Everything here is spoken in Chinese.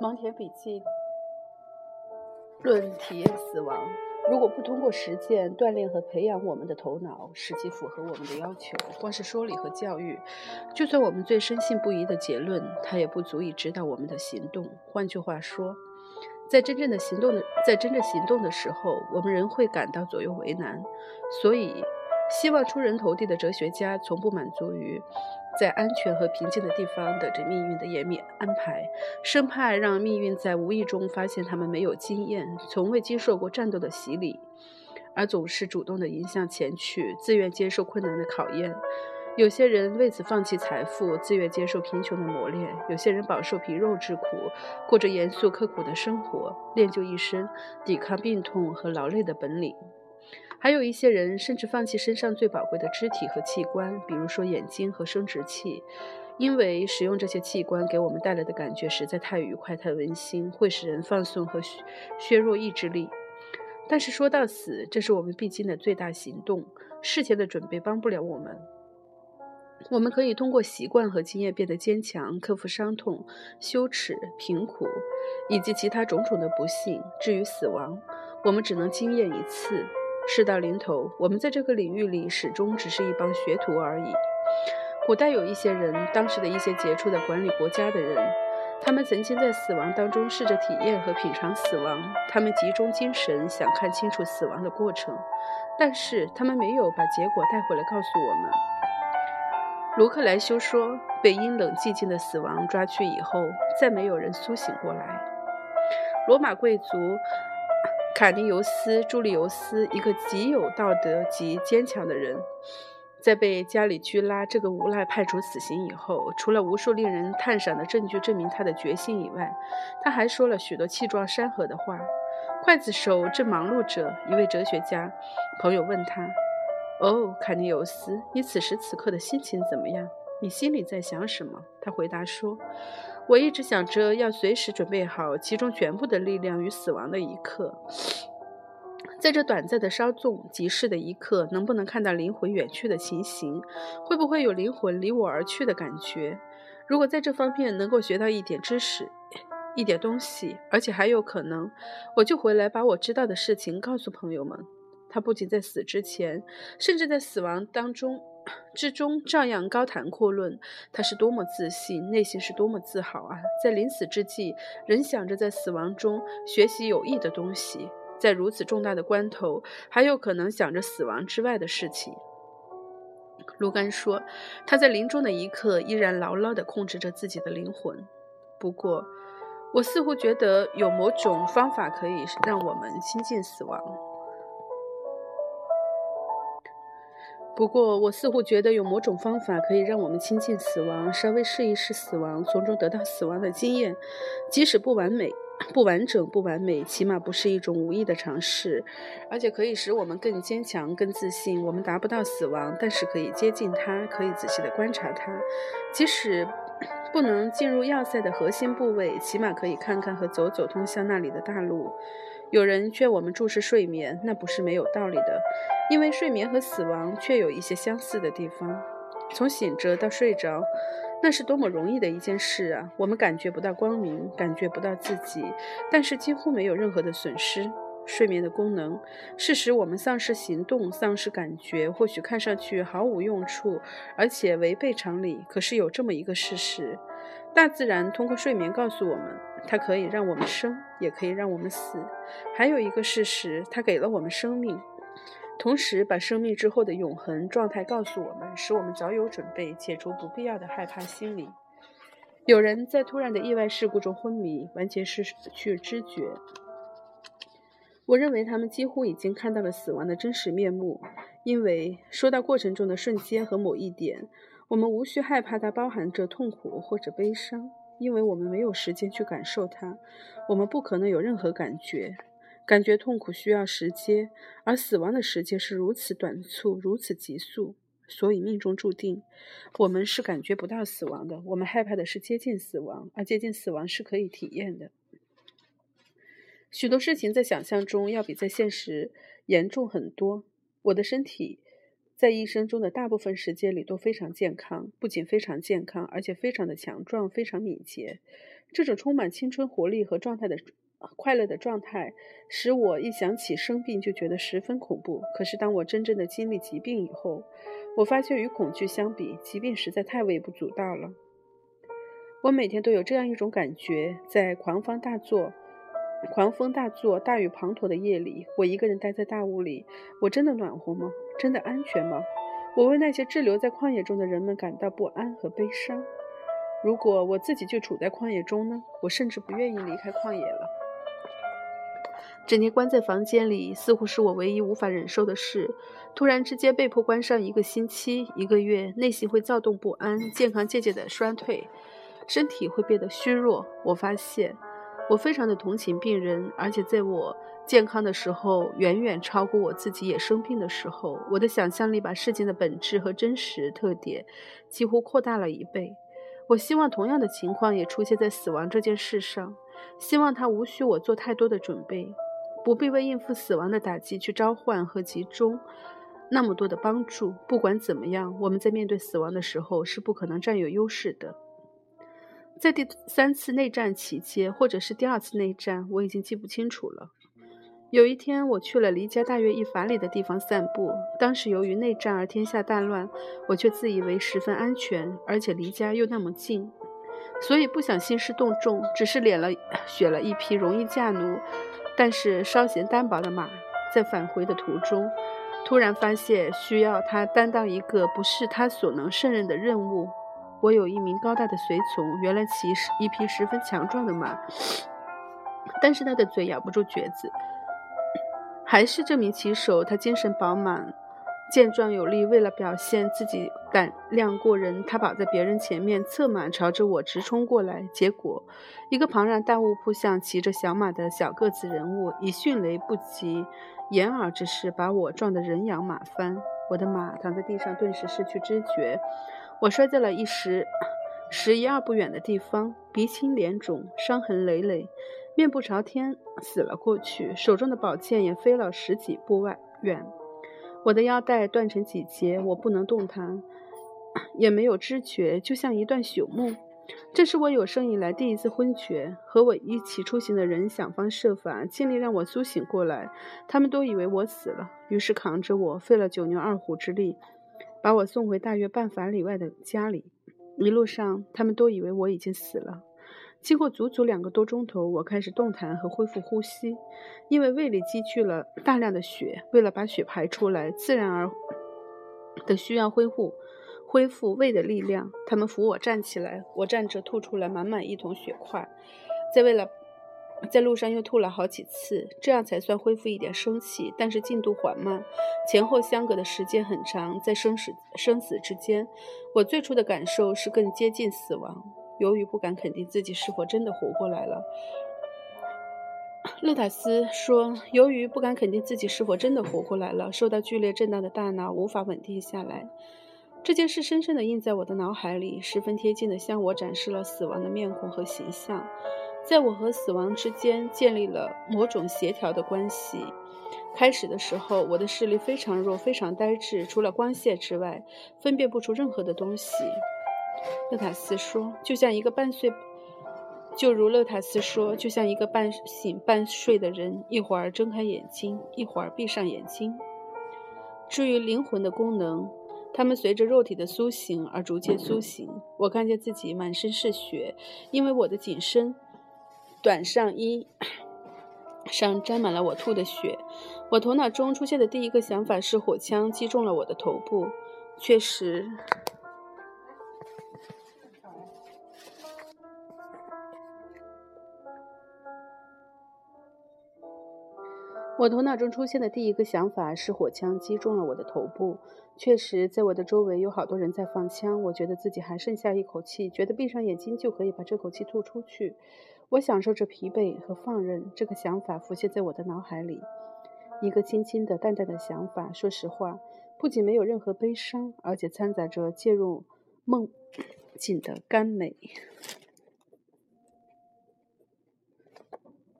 盲田笔记论体验死亡。如果不通过实践锻炼和培养我们的头脑，使其符合我们的要求，光是说理和教育，就算我们最深信不疑的结论，它也不足以指导我们的行动。换句话说，在真正的行动的在真正行动的时候，我们仍会感到左右为难。所以，希望出人头地的哲学家从不满足于。在安全和平静的地方等着命运的严密安排，生怕让命运在无意中发现他们没有经验、从未经受过战斗的洗礼，而总是主动地迎向前去，自愿接受困难的考验。有些人为此放弃财富，自愿接受贫穷的磨练；有些人饱受皮肉之苦，过着严肃刻苦的生活，练就一身抵抗病痛和劳累的本领。还有一些人甚至放弃身上最宝贵的肢体和器官，比如说眼睛和生殖器，因为使用这些器官给我们带来的感觉实在太愉快、太温馨，会使人放松和削弱意志力。但是说到死，这是我们必经的最大行动，事前的准备帮不了我们。我们可以通过习惯和经验变得坚强，克服伤痛、羞耻、贫苦以及其他种种的不幸。至于死亡，我们只能经验一次。事到临头，我们在这个领域里始终只是一帮学徒而已。古代有一些人，当时的一些杰出的管理国家的人，他们曾经在死亡当中试着体验和品尝死亡。他们集中精神想看清楚死亡的过程，但是他们没有把结果带回来告诉我们。卢克莱修说，被阴冷寂静的死亡抓去以后，再没有人苏醒过来。罗马贵族。卡尼尤斯·朱利尤斯，一个极有道德及坚强的人，在被加里居拉这个无赖判处死刑以后，除了无数令人赞赏的证据证明他的决心以外，他还说了许多气壮山河的话。刽子手正忙碌着，一位哲学家朋友问他：“哦，卡尼尤斯，你此时此刻的心情怎么样？你心里在想什么？”他回答说。我一直想着要随时准备好集中全部的力量与死亡的一刻，在这短暂的稍纵即逝的一刻，能不能看到灵魂远去的情形？会不会有灵魂离我而去的感觉？如果在这方面能够学到一点知识、一点东西，而且还有可能，我就回来把我知道的事情告诉朋友们。他不仅在死之前，甚至在死亡当中。之中照样高谈阔论，他是多么自信，内心是多么自豪啊！在临死之际，仍想着在死亡中学习有益的东西，在如此重大的关头，还有可能想着死亡之外的事情。卢甘说，他在临终的一刻依然牢牢地控制着自己的灵魂。不过，我似乎觉得有某种方法可以让我们亲近死亡。不过，我似乎觉得有某种方法可以让我们亲近死亡，稍微试一试死亡，从中得到死亡的经验，即使不完美、不完整、不完美，起码不是一种无意的尝试，而且可以使我们更坚强、更自信。我们达不到死亡，但是可以接近它，可以仔细地观察它，即使不能进入要塞的核心部位，起码可以看看和走走通向那里的大路。有人劝我们注视睡眠，那不是没有道理的，因为睡眠和死亡却有一些相似的地方。从醒着到睡着，那是多么容易的一件事啊！我们感觉不到光明，感觉不到自己，但是几乎没有任何的损失。睡眠的功能是使我们丧失行动、丧失感觉，或许看上去毫无用处，而且违背常理。可是有这么一个事实：大自然通过睡眠告诉我们。它可以让我们生，也可以让我们死。还有一个事实，它给了我们生命，同时把生命之后的永恒状态告诉我们，使我们早有准备，解除不必要的害怕心理。有人在突然的意外事故中昏迷，完全失去知觉。我认为他们几乎已经看到了死亡的真实面目，因为说到过程中的瞬间和某一点，我们无需害怕它包含着痛苦或者悲伤。因为我们没有时间去感受它，我们不可能有任何感觉。感觉痛苦需要时间，而死亡的时间是如此短促，如此急速，所以命中注定，我们是感觉不到死亡的。我们害怕的是接近死亡，而接近死亡是可以体验的。许多事情在想象中要比在现实严重很多。我的身体。在一生中的大部分时间里都非常健康，不仅非常健康，而且非常的强壮，非常敏捷。这种充满青春活力和状态的快乐的状态，使我一想起生病就觉得十分恐怖。可是当我真正的经历疾病以后，我发现与恐惧相比，疾病实在太微不足道了。我每天都有这样一种感觉：在狂风大作、狂风大作、大雨滂沱的夜里，我一个人待在大屋里，我真的暖和吗？真的安全吗？我为那些滞留在旷野中的人们感到不安和悲伤。如果我自己就处在旷野中呢？我甚至不愿意离开旷野了。整天关在房间里，似乎是我唯一无法忍受的事。突然之间被迫关上一个星期、一个月，内心会躁动不安，健康渐渐的衰退，身体会变得虚弱。我发现，我非常的同情病人，而且在我健康的时候，远远超过我自己也生病的时候。我的想象力把事情的本质和真实特点几乎扩大了一倍。我希望同样的情况也出现在死亡这件事上，希望他无需我做太多的准备，不必为应付死亡的打击去召唤和集中那么多的帮助。不管怎么样，我们在面对死亡的时候是不可能占有优势的。在第三次内战期间，或者是第二次内战，我已经记不清楚了。有一天，我去了离家大约一法里的地方散步。当时由于内战而天下大乱，我却自以为十分安全，而且离家又那么近，所以不想兴师动众，只是敛了选了一匹容易驾奴，但是稍嫌单薄的马。在返回的途中，突然发现需要他担当一个不是他所能胜任的任务。我有一名高大的随从，原来骑是一匹十分强壮的马，但是他的嘴咬不住橛子。还是这名骑手，他精神饱满、健壮有力。为了表现自己胆量过人，他跑在别人前面，策马朝着我直冲过来。结果，一个庞然大物扑向骑着小马的小个子人物，以迅雷不及掩耳之势把我撞得人仰马翻。我的马躺在地上，顿时失去知觉。我摔在了一时十一二步远的地方，鼻青脸肿，伤痕累累。面部朝天死了过去，手中的宝剑也飞了十几步外远。我的腰带断成几节，我不能动弹，也没有知觉，就像一段朽木。这是我有生以来第一次昏厥。和我一起出行的人想方设法，尽力让我苏醒过来。他们都以为我死了，于是扛着我，费了九牛二虎之力，把我送回大约半法里外的家里。一路上，他们都以为我已经死了。经过足足两个多钟头，我开始动弹和恢复呼吸，因为胃里积聚了大量的血。为了把血排出来，自然而的需要恢复恢复胃的力量。他们扶我站起来，我站着吐出来满满一桶血块。在为了在路上又吐了好几次，这样才算恢复一点生气。但是进度缓慢，前后相隔的时间很长，在生死生死之间，我最初的感受是更接近死亡。由于不敢肯定自己是否真的活过来了，勒塔斯说：“由于不敢肯定自己是否真的活过来了，受到剧烈震荡的大脑无法稳定下来。这件事深深地印在我的脑海里，十分贴近地向我展示了死亡的面孔和形象，在我和死亡之间建立了某种协调的关系。开始的时候，我的视力非常弱，非常呆滞，除了光线之外，分辨不出任何的东西。”勒塔斯说：“就像一个半睡，就如勒塔斯说，就像一个半醒半睡的人，一会儿睁开眼睛，一会儿闭上眼睛。至于灵魂的功能，它们随着肉体的苏醒而逐渐苏醒。我看见自己满身是血，因为我的紧身短上衣上沾满了我吐的血。我头脑中出现的第一个想法是火枪击中了我的头部。确实。”我头脑中出现的第一个想法是火枪击中了我的头部。确实，在我的周围有好多人在放枪。我觉得自己还剩下一口气，觉得闭上眼睛就可以把这口气吐出去。我享受着疲惫和放任。这个想法浮现在我的脑海里，一个轻轻的、淡淡的想法。说实话，不仅没有任何悲伤，而且掺杂着介入梦境的甘美。